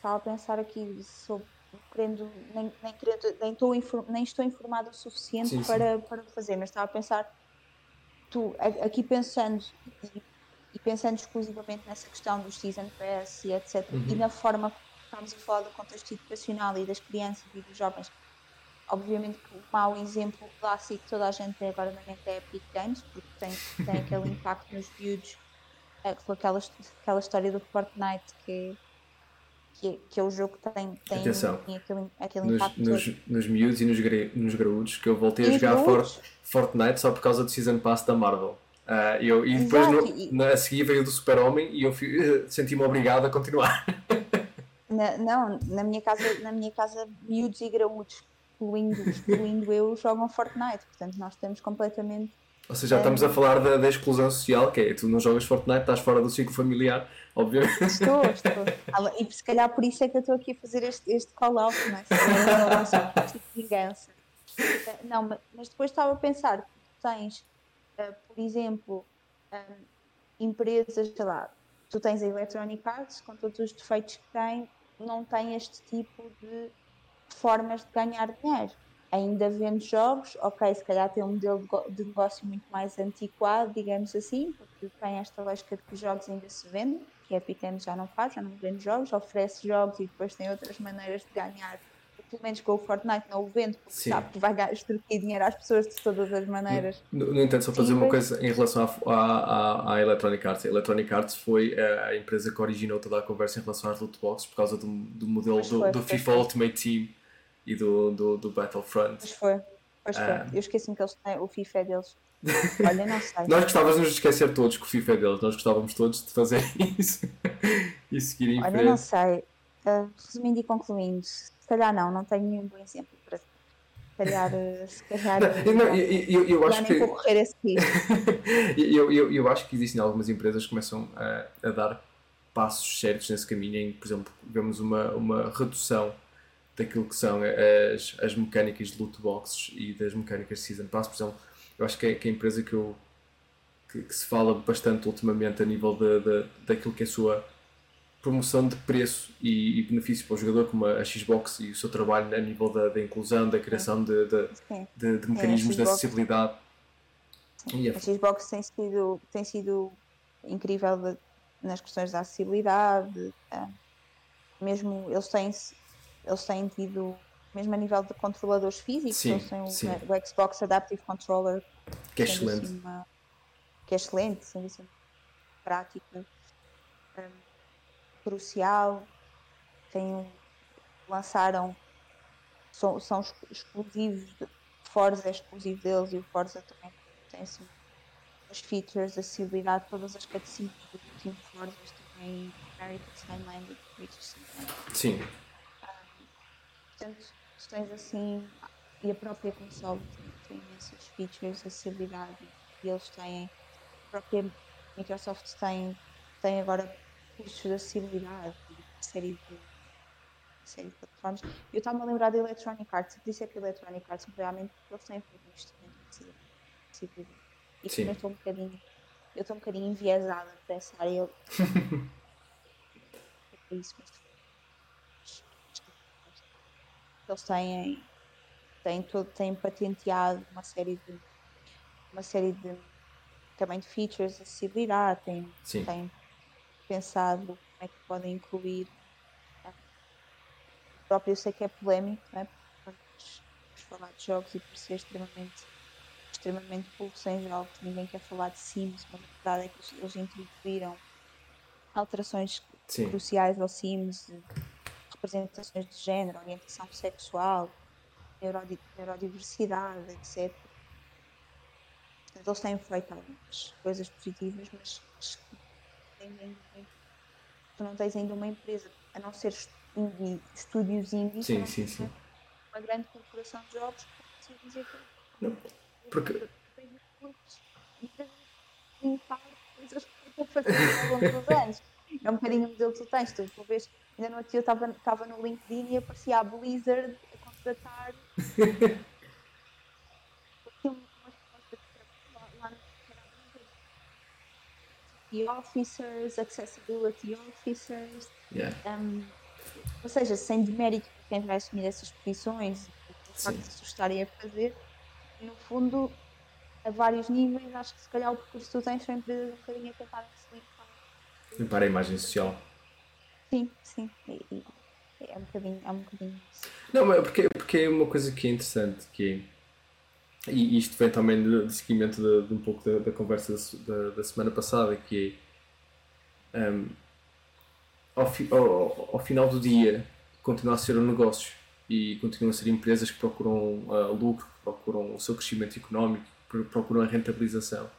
estava a pensar aqui sobre querendo, nem, nem, querendo, nem, estou, nem estou informado o suficiente sim, para, sim. para fazer, mas estava a pensar, tu, aqui pensando e, e pensando exclusivamente nessa questão dos season pass e etc, uhum. e na forma que estamos a falar do contexto educacional e das crianças e dos jovens, obviamente que o mau exemplo clássico que toda a gente tem agora na mente é Epic Games, porque tem, tem aquele *laughs* impacto nos é, que foi aquela, aquela história do Fortnite que é que é, que é o jogo que tem, tem, Atenção, tem aquele, aquele nos, impacto. Nos, nos miúdos e nos, nos graúdos, que eu voltei a jogar Fort, Fortnite só por causa do Season Pass da Marvel. Uh, eu, e depois no, na, a seguir veio do Super-Homem e eu *laughs* senti-me obrigado a continuar. *laughs* Na, não, na minha casa, na minha casa miúdos e graúdos, excluindo, excluindo eu, jogam Fortnite. Portanto, nós estamos completamente. Ou seja, já estamos a falar da, da exclusão social, que é tu não jogas Fortnite, estás fora do ciclo familiar, obviamente. Estou, *laughs* estou. E se calhar por isso é que eu estou aqui a fazer este, este call-out, não é? Se tipo de vingança. Não, mas depois estava a pensar, tens, uh, por exemplo, um, empresas, sei lá, tu tens a Electronic Arts, com todos os defeitos que tem, não tem este tipo de formas de ganhar dinheiro. Ainda vende jogos, ok, se calhar tem um modelo de negócio muito mais antiquado, digamos assim, porque tem esta lógica de que os jogos ainda se vendem, que a Epic Games já não faz, já não vende jogos, oferece jogos e depois tem outras maneiras de ganhar pelo menos com o Fortnite não o vende, porque Sim. sabe que vai extorquir dinheiro às pessoas de todas as maneiras. No, no entanto, só fazer uma coisa em relação à, à, à, Electronic Arts. A Electronic Arts foi a, a, empresa que originou toda a conversa em relação às loot boxes por causa do, do modelo do, do FIFA. Ultimate Team e do, do, do Battlefront. Pois foi, pois foi. Ah. Eu esqueci-me que eles têm, o FIFA é deles. Olha, não sei. *laughs* Nós gostávamos de nos esquecer todos que o FIFA é deles, nós gostávamos todos de fazer *laughs* isso e seguir em Olha, frente. Olha, não sei. Uh, resumindo e concluindo, se calhar não, não tenho nenhum bom exemplo para se calhar, se calhar *laughs* não, não, eu, eu, eu acho que correr esse eu, eu, eu acho que existem algumas empresas que começam a, a dar passos certos nesse caminho em que, por exemplo, vemos uma, uma redução daquilo que são as, as mecânicas de loot boxes e das mecânicas de Season Pass, por exemplo, eu acho que é, que é a empresa que, eu, que, que, se fala bastante ultimamente a nível de, de, daquilo que é a sua promoção de preço e, e, benefício para o jogador, como a, Xbox e o seu trabalho a nível da, da inclusão, da criação de, de, de, mecanismos de acessibilidade. A Xbox tem sido, tem sido incrível nas questões da acessibilidade, é. mesmo eles têm, eles têm tido, mesmo a nível de controladores físicos, sim, eles têm o, o, Xbox Adaptive Controller, que é excelente. Assim uma, que é excelente, sendo assim prática. Um, crucial. Tem, lançaram, são, são exclusivos, Forza é exclusivo deles e o Forza também tem assim, as features, a acessibilidade, todas as cutscenes do Team Forza também, American Sign Language, British Sim. Um, portanto, tu tens assim, e a própria console tem, tem essas features, acessibilidade, e eles têm, a própria Microsoft tem, tem agora cursos de acessibilidade, série de, série de plataformas. Eu estava-me a lembrar da Electronic Arts, disse é que a Electronic Arts realmente eles têm feito investimento em acessibilidade. E também estou um bocadinho, eu estou um bocadinho enviesada para essa área. *laughs* é isso, mas eles têm, têm, todo, têm patenteado uma série de uma série de também de features de acessibilidade, têm, têm pensado como é que podem incluir. Né? próprio eu sei que é polémico, não é? falar de jogos e por ser extremamente, extremamente pulso em jogos, ninguém quer falar de Sims, mas a verdade é que eles introduziram alterações Sim. cruciais ao Sims, representações de género, orientação sexual, neurodi neurodiversidade, etc. Eles têm feito algumas coisas positivas, mas, tu não tens ainda uma empresa, a não ser indie, estúdios indie, sim, sim, sim. uma grande corporação de jogos que dizer que não, porque limpar coisas que eu fazer ao longo dos anos. É um bocadinho o modelo que tu tens, tu vês, ainda no outro dia eu estava no LinkedIn e aparecia a Blizzard a contratar *laughs* officers, accessibility officers, yeah. um, ou seja, sem demérito para quem vai assumir essas posições, o facto de se estarem a fazer, no fundo, a vários níveis, acho que se calhar o percurso que tu tens são empresas um bocadinho a tentar limpar. Limpar a imagem social. Sim, sim. E, e, é um bocadinho, é um bocadinho. Não, mas porque, porque é uma coisa que é interessante, que é e isto vem também de, de seguimento de, de, um pouco da, da conversa da, da, semana passada, que é um, ao, fi, ao, ao, final do dia continua a ser um negócio e continuam a ser empresas que procuram uh, lucro, que procuram o seu crescimento económico, procuram a rentabilização.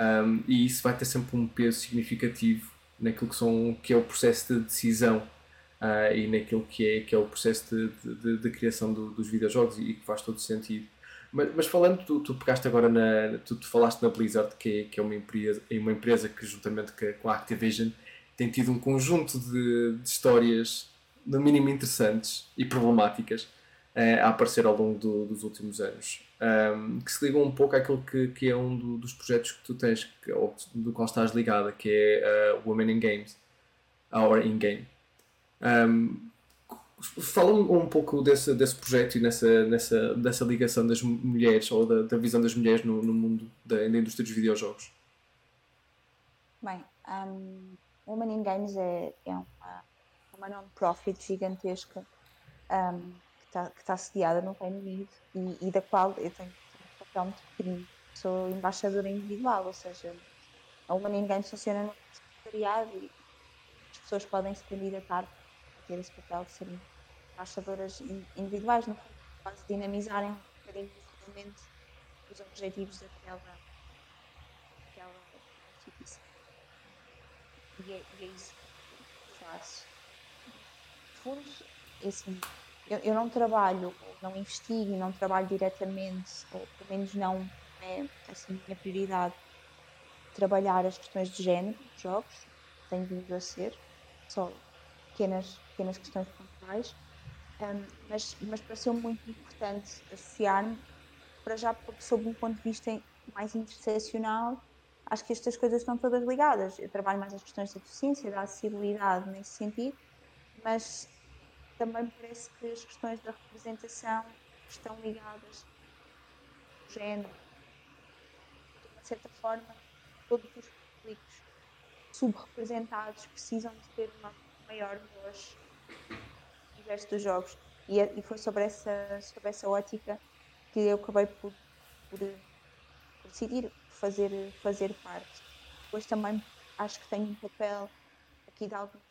Um, e isso vai ter sempre um peso significativo naquilo que, são, que é o processo de decisão uh, e naquilo que é, que é o processo de, de, de criação do, dos videojogos e que faz todo sentido. Mas, mas falando, tu, tu pegaste agora na. Tu, tu falaste na Blizzard, que é, que é uma, empresa, é uma empresa que, juntamente com a Activision, tem tido um conjunto de, de histórias, no mínimo interessantes e problemáticas, a aparecer ao longo do, dos últimos anos. Um, que se ligam um pouco àquilo que, que é um do, dos projetos que tu tens, que, ou do qual estás ligada, que é uh, Women in Games, Our In Game. Um, Fala um pouco desse, desse projeto e nessa, nessa, dessa ligação das mulheres ou da, da visão das mulheres no, no mundo da, da indústria dos videojogos. Bem, um, Women in Games é, é uma, uma non-profit gigantesca um, que está tá sediada no Reino Unido e, e, da qual eu tenho, um papel muito pequenino. Sou embaixadora individual, ou seja, a in Games funciona no secretariado e as pessoas podem se candidatar a ter esse papel de serem embaixadoras individuais, no quase dinamizarem um bocadinho os objetivos daquela, daquela instituição. E é, e é isso que faço. No fundo, é eu, eu não trabalho, não investigo, não trabalho diretamente, ou pelo menos não é assim, a minha prioridade trabalhar as questões de género dos jogos, tenho vindo a ser, só pequenas, pequenas questões pontuais um, mas, mas pareceu muito importante associar-me, para já, porque, sob um ponto de vista mais interseccional, acho que estas coisas estão todas ligadas. Eu trabalho mais as questões da deficiência, da acessibilidade nesse sentido, mas também parece que as questões da representação estão ligadas ao género. De uma certa forma, todos os públicos subrepresentados precisam de ter uma maior voz universo dos jogos. E, é, e foi sobre essa, sobre essa ótica que eu acabei por, por, por decidir fazer, fazer parte. Depois também acho que tenho um papel aqui de alguma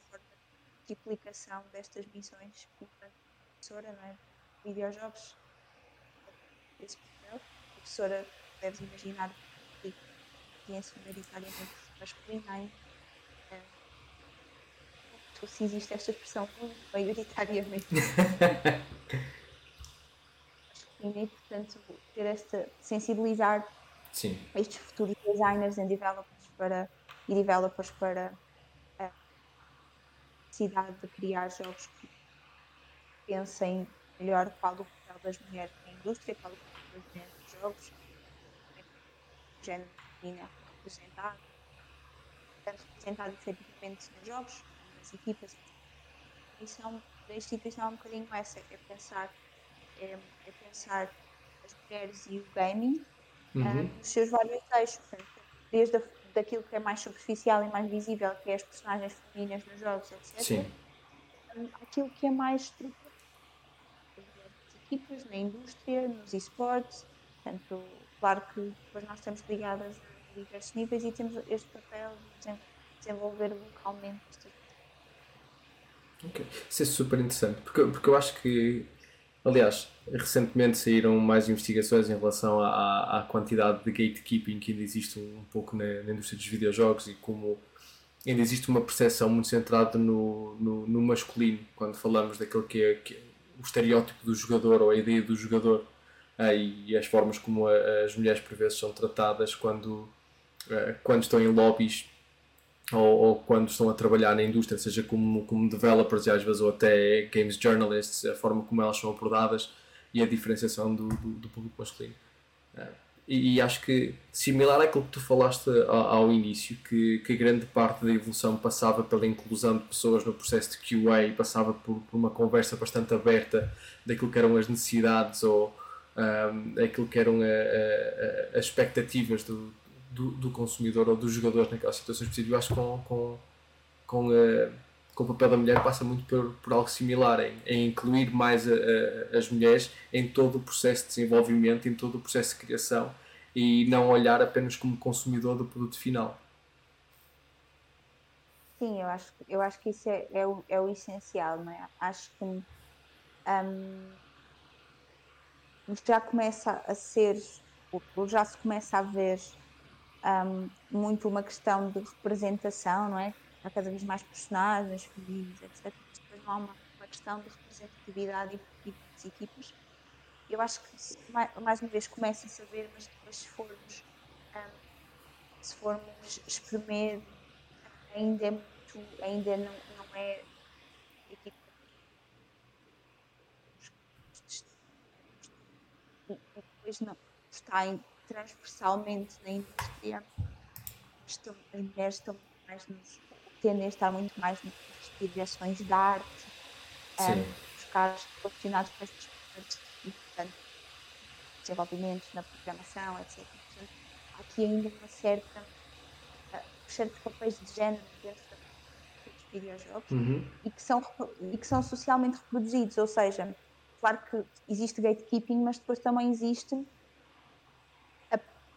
aplicação destas missões como professora, não é? Videojogos, esse papel. A professora, deves imaginar, que ciência maioritariamente masculina, se existe esta expressão maioritariamente. *laughs* é importante ter esta sensibilizar Sim. estes futuros designers e developers para, e developers para necessidade de criar jogos que pensem melhor qual o papel das mulheres na indústria, qual o papel das mulheres nos jogos, o género feminino representado, tanto representado efetivamente nos jogos, as equipas. A missão da instituição é um bocadinho essa, é pensar, é, é pensar as mulheres e o gaming uhum. uh, nos seus vários eixos, desde a, daquilo que é mais superficial e mais visível, que é as personagens femininas nos jogos, etc. Sim. Um, aquilo que é mais estrutural, equipas, na indústria, nos esportes. Portanto, claro que depois nós estamos ligadas a diversos níveis e temos este papel de desenvolver localmente Ok, isso é super interessante, porque, porque eu acho que, aliás, recentemente saíram mais investigações em relação à, à quantidade de gatekeeping que ainda existe um, pouco na, na, indústria dos videojogos e como ainda existe uma percepção muito centrada no, no, no masculino, quando falamos daquele que é, que é, o estereótipo do jogador ou a ideia do jogador uh, e as formas como a, as mulheres por vezes são tratadas quando, uh, quando estão em lobbies ou, ou, quando estão a trabalhar na indústria, seja como, como developers e às vezes ou até games journalists, a forma como elas são abordadas e a diferenciação do, do, do público masculino. Uh, e, e, acho que, similar àquilo que tu falaste ao, ao, início, que, que grande parte da evolução passava pela inclusão de pessoas no processo de QA, passava por, por uma conversa bastante aberta daquilo que eram as necessidades ou um, aquilo que eram as expectativas do, do, do, consumidor ou dos jogadores naquelas situações. Eu acho que com, com, com, a, com o papel da mulher passa muito por, por algo similar, em, em incluir mais a, a, as mulheres em todo o processo de desenvolvimento, em todo o processo de criação e não olhar apenas como consumidor do produto final. Sim, eu acho, eu acho que isso é, é, o, é o essencial, não é? Acho que um, já começa a ser, já se começa a ver um, muito uma questão de representação, não é? Há cada vez mais personagens femininos, etc. Mas depois não há uma, uma questão de representatividade e das equipas. Eu acho que, mais, mais uma vez, começa-se a ver, mas depois, se formos, um, se formos espremer, ainda é muito, ainda não, não é equipa. E depois não está em transversalmente na indústria, estão, as mulheres estão mais nos, tendem a estar muito mais nas direções da arte, um, os caras relacionados com estes projetos e, portanto, desenvolvimento na programação, etc. Portanto, há aqui ainda uma certa, uh, certos papéis de género dentro dos videojogos uhum. e, que são, e que são socialmente reproduzidos, ou seja, claro que existe gatekeeping, mas depois também existe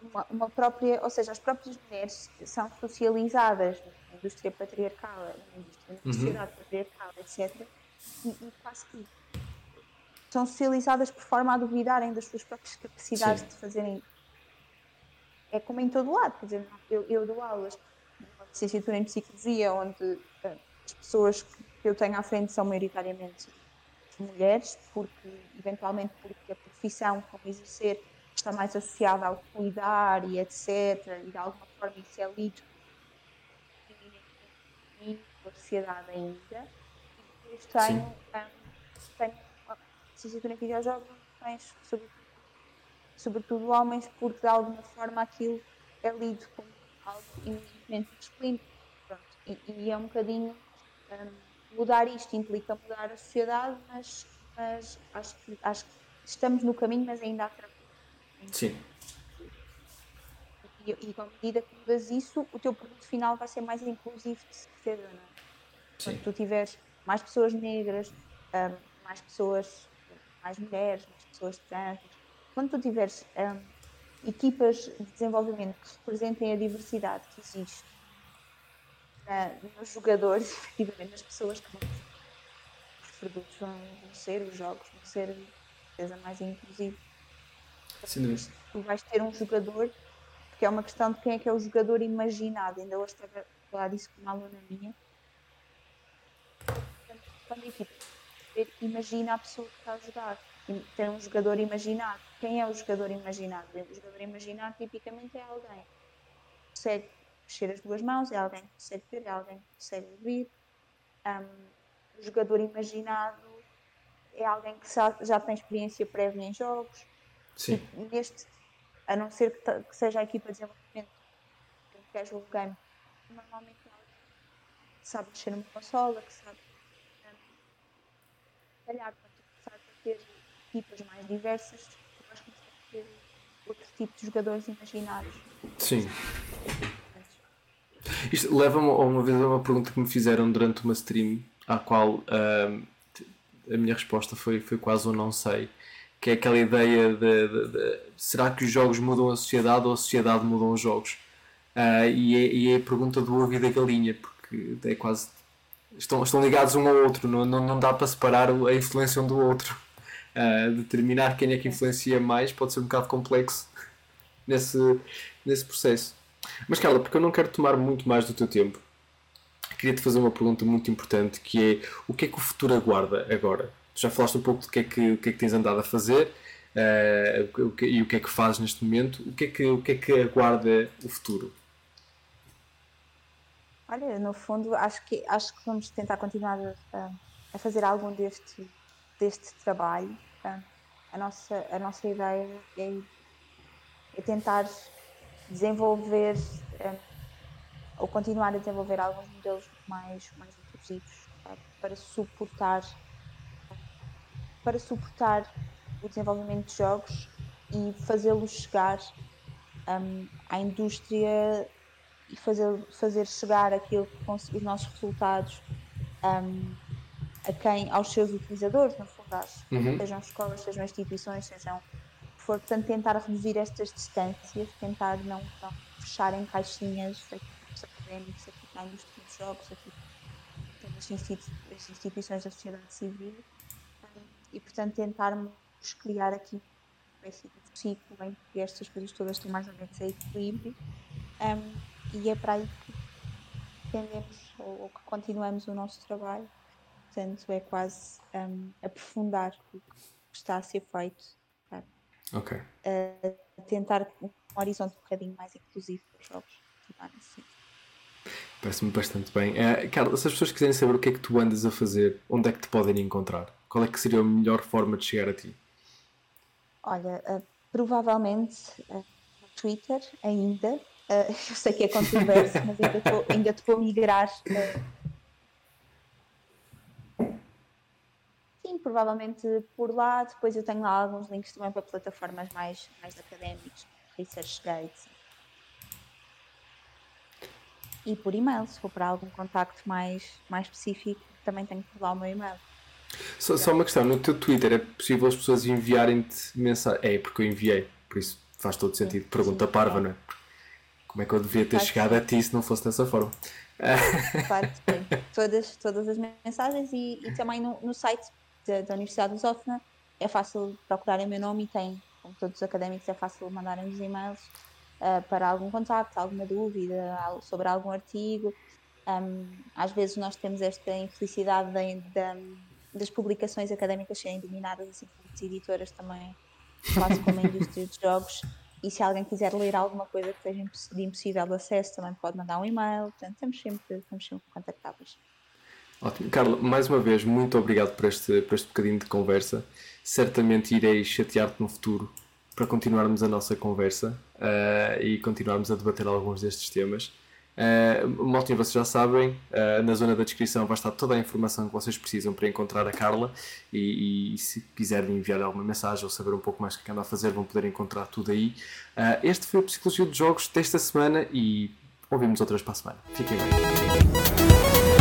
uma, uma, própria, ou seja, as próprias mulheres são socializadas na indústria patriarcal, na indústria, na sociedade uhum. patriarcal, etc. E, e quase que são socializadas por forma a duvidarem das suas próprias capacidades Sim. de fazerem. É como em todo lado, quer dizer, eu, eu dou aulas numa licenciatura em psicologia, onde uh, as pessoas que eu tenho à frente são maioritariamente mulheres, porque eventualmente porque a profissão como exercer está mais associada ao cuidar e etc. E de alguma forma isso é lido pela sociedade ainda. E depois tenho, um, tenho licenciatura em videojogos, tens sobretudo, sobretudo homens, porque de alguma forma aquilo é lido como algo eminentemente masculino. E, e, é um bocadinho. Um, mudar isto implica mudar a sociedade, mas, mas acho, que, acho que estamos no caminho, mas ainda há trabalho Sim. E, e à medida que mudas isso, o teu produto final vai ser mais inclusivo de certeza, não é? Sim. Quando tu tiveres mais pessoas negras, um, mais pessoas, mais mulheres, mais pessoas trans, quando tu tiveres um, equipas de desenvolvimento que representem a diversidade que existe uh, nos jogadores, *laughs* efetivamente nas pessoas que vão os produtos vão, vão ser, os jogos vão ser certeza mais inclusivos. Sim. Tu vais ter um jogador, porque é uma questão de quem é que é o jogador imaginado. Ainda hoje estava a falar disso com uma aluna minha. Quando é tipo, imagina a pessoa que está a jogar. Ter um jogador imaginado. Quem é o jogador imaginado? O jogador imaginado tipicamente é alguém que consegue mexer as duas mãos, é alguém que consegue ver, é alguém que consegue ouvir. Um, o jogador imaginado é alguém que já tem experiência prévia em jogos, Sim. E neste, a não ser que, que seja a equipa de desenvolvimento de um casual game, normalmente que sabe mexer numa consola, que sabe calhar quando tu começares a ter equipas mais diversas, tu vais começar a ter outro tipo de jogadores imaginados. Sim. Isto leva-me uma vez a uma pergunta que me fizeram durante uma stream, à qual a minha resposta foi, foi quase um não sei que é aquela ideia de, de, de, será que os jogos mudam a sociedade ou a sociedade mudam os jogos? Uh, e, é, e, é, a pergunta do ovo e da galinha, porque é quase. Estão, estão ligados um ao outro, não, não, não dá para separar a influência um do outro. Uh, determinar quem é que influencia mais pode ser um bocado complexo nesse, nesse processo. Mas Carla, porque eu não quero tomar muito mais do teu tempo, queria te fazer uma pergunta muito importante que é o que é que o futuro aguarda agora? Tu já falaste um pouco do que é que, que, é que tens andado a fazer uh, o que, e o que é que fazes neste momento. O que é que, o que, é que aguarda o futuro? Olha, no fundo, acho que, acho que vamos tentar continuar a, a fazer algum deste, deste trabalho. A nossa, a nossa ideia é, é tentar desenvolver ou continuar a desenvolver alguns modelos mais, mais inclusivos para suportar para suportar o desenvolvimento de jogos e fazê-los chegar um, à indústria e fazer, fazer chegar aquilo que os nossos resultados um, a quem, aos seus utilizadores, no fundo, às, uhum. sejam escolas, sejam instituições, sejam for, portanto, tentar reduzir estas distâncias, tentar não, não fechar em caixinhas aqui os académicos, aqui na indústria dos jogos, aqui as instituições da sociedade civil e, portanto, tentarmos criar aqui uma espécie de ciclo em que estas coisas todas estão mais ou menos a equilíbrio um, e é para aí que tendemos ou, ou, que continuamos o nosso trabalho. Portanto, é quase um, aprofundar o que está a ser feito. Claro. Ok. Uh, tentar um horizonte um bocadinho mais inclusivo para os jogos. Assim. Parece-me bastante bem. Uh, Carla, se as pessoas quiserem saber o que é que tu andas a fazer, onde é que te podem encontrar? Qual é que seria a melhor forma de chegar a ti? Olha, uh, provavelmente uh, Twitter ainda. Uh, *laughs* eu sei que é controverso, mas ainda estou a migrar. Sim, provavelmente por lá. Depois eu tenho lá alguns links também para plataformas mais, mais académicas, ResearchGate. E por e-mail, se for para algum contacto mais, mais específico, também tenho por lá o meu e-mail. Só, só, uma questão, no teu Twitter é possível as pessoas enviarem-te mensagem? É, porque eu enviei, por isso faz todo sentido. Pergunta sim, parva, não é? Como é que eu devia ter chegado a ti se não fosse dessa forma? *laughs* Claro, todas, todas as mensagens e, e também no, no site da, da Universidade de Lusófona é fácil procurarem o meu nome e tem, como todos os académicos, é fácil mandarem os e-mails uh, para algum contacto, alguma dúvida sobre algum artigo. Um, às vezes nós temos esta infelicidade da das publicações académicas serem dominadas assim por editoras também, quase como a indústria de jogos. E se alguém quiser ler alguma coisa que seja de impossível acesso, também pode mandar um e-mail. Portanto, estamos sempre, estamos sempre contactáveis. Ótimo. Carla, mais uma vez, muito obrigado por este, por este bocadinho de conversa. Certamente irei chatear-te no futuro para continuarmos a nossa conversa uh, e continuarmos a debater alguns destes temas. Uh, Maltinho, vocês já sabem, uh, na zona da descrição vai estar toda a informação que vocês precisam para encontrar a Carla e, e se quiserem enviar alguma mensagem ou saber um pouco mais o que anda a fazer, vão poder encontrar tudo aí. Uh, este foi o Psicologia de Jogos desta semana e ouvimos outras para a semana. Fiquem bem.